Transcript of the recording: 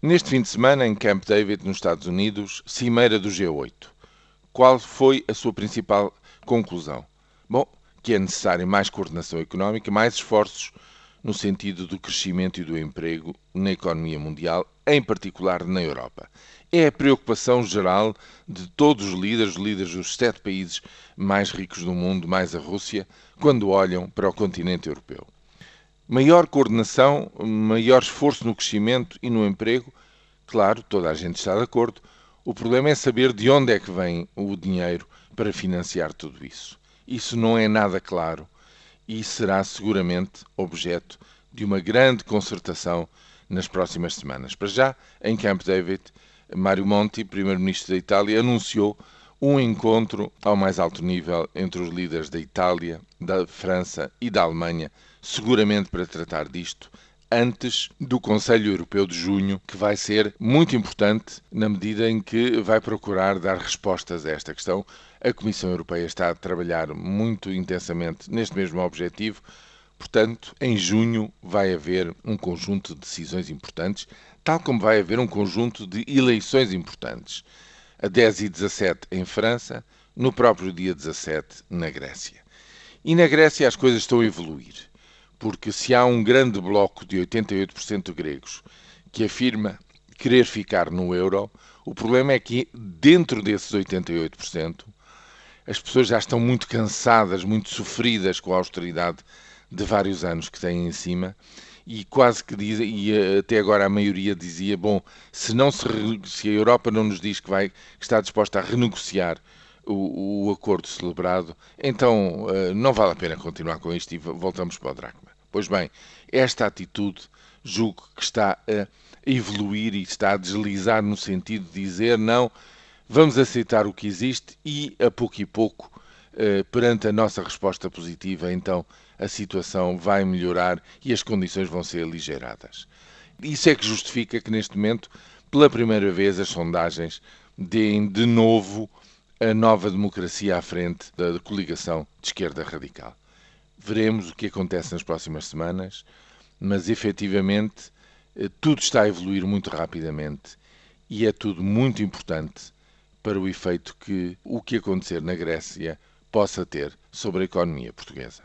Neste fim de semana, em Camp David, nos Estados Unidos, cimeira do G8. Qual foi a sua principal conclusão? Bom, que é necessário mais coordenação económica, mais esforços no sentido do crescimento e do emprego na economia mundial, em particular na Europa. É a preocupação geral de todos os líderes, líderes dos sete países mais ricos do mundo, mais a Rússia, quando olham para o continente europeu. Maior coordenação, maior esforço no crescimento e no emprego, claro, toda a gente está de acordo. O problema é saber de onde é que vem o dinheiro para financiar tudo isso. Isso não é nada claro e será seguramente objeto de uma grande concertação nas próximas semanas. Para já, em Camp David, Mário Monti, primeiro-ministro da Itália, anunciou um encontro ao mais alto nível entre os líderes da Itália, da França e da Alemanha, seguramente para tratar disto antes do Conselho Europeu de junho, que vai ser muito importante na medida em que vai procurar dar respostas a esta questão. A Comissão Europeia está a trabalhar muito intensamente neste mesmo objetivo. Portanto, em junho vai haver um conjunto de decisões importantes, tal como vai haver um conjunto de eleições importantes a 10 e 17 em França, no próprio dia 17 na Grécia. E na Grécia as coisas estão a evoluir, porque se há um grande bloco de 88% de gregos que afirma querer ficar no euro, o problema é que dentro desses 88%, as pessoas já estão muito cansadas, muito sofridas com a austeridade de vários anos que têm em cima e quase que diz, e eh, até agora a maioria dizia, bom, se não se, se a Europa não nos diz que vai que está disposta a renegociar o, o acordo celebrado, então uh, não vale a pena continuar com isto e voltamos para o dracma. Pois bem, esta atitude julgo que está a evoluir e está a deslizar no sentido de dizer não, vamos aceitar o que existe e a pouco e pouco eh, perante a nossa resposta positiva, então a situação vai melhorar e as condições vão ser aligeradas. Isso é que justifica que neste momento, pela primeira vez, as sondagens deem de novo a nova democracia à frente da coligação de esquerda radical. Veremos o que acontece nas próximas semanas, mas efetivamente eh, tudo está a evoluir muito rapidamente e é tudo muito importante para o efeito que o que acontecer na Grécia possa ter sobre a economia portuguesa.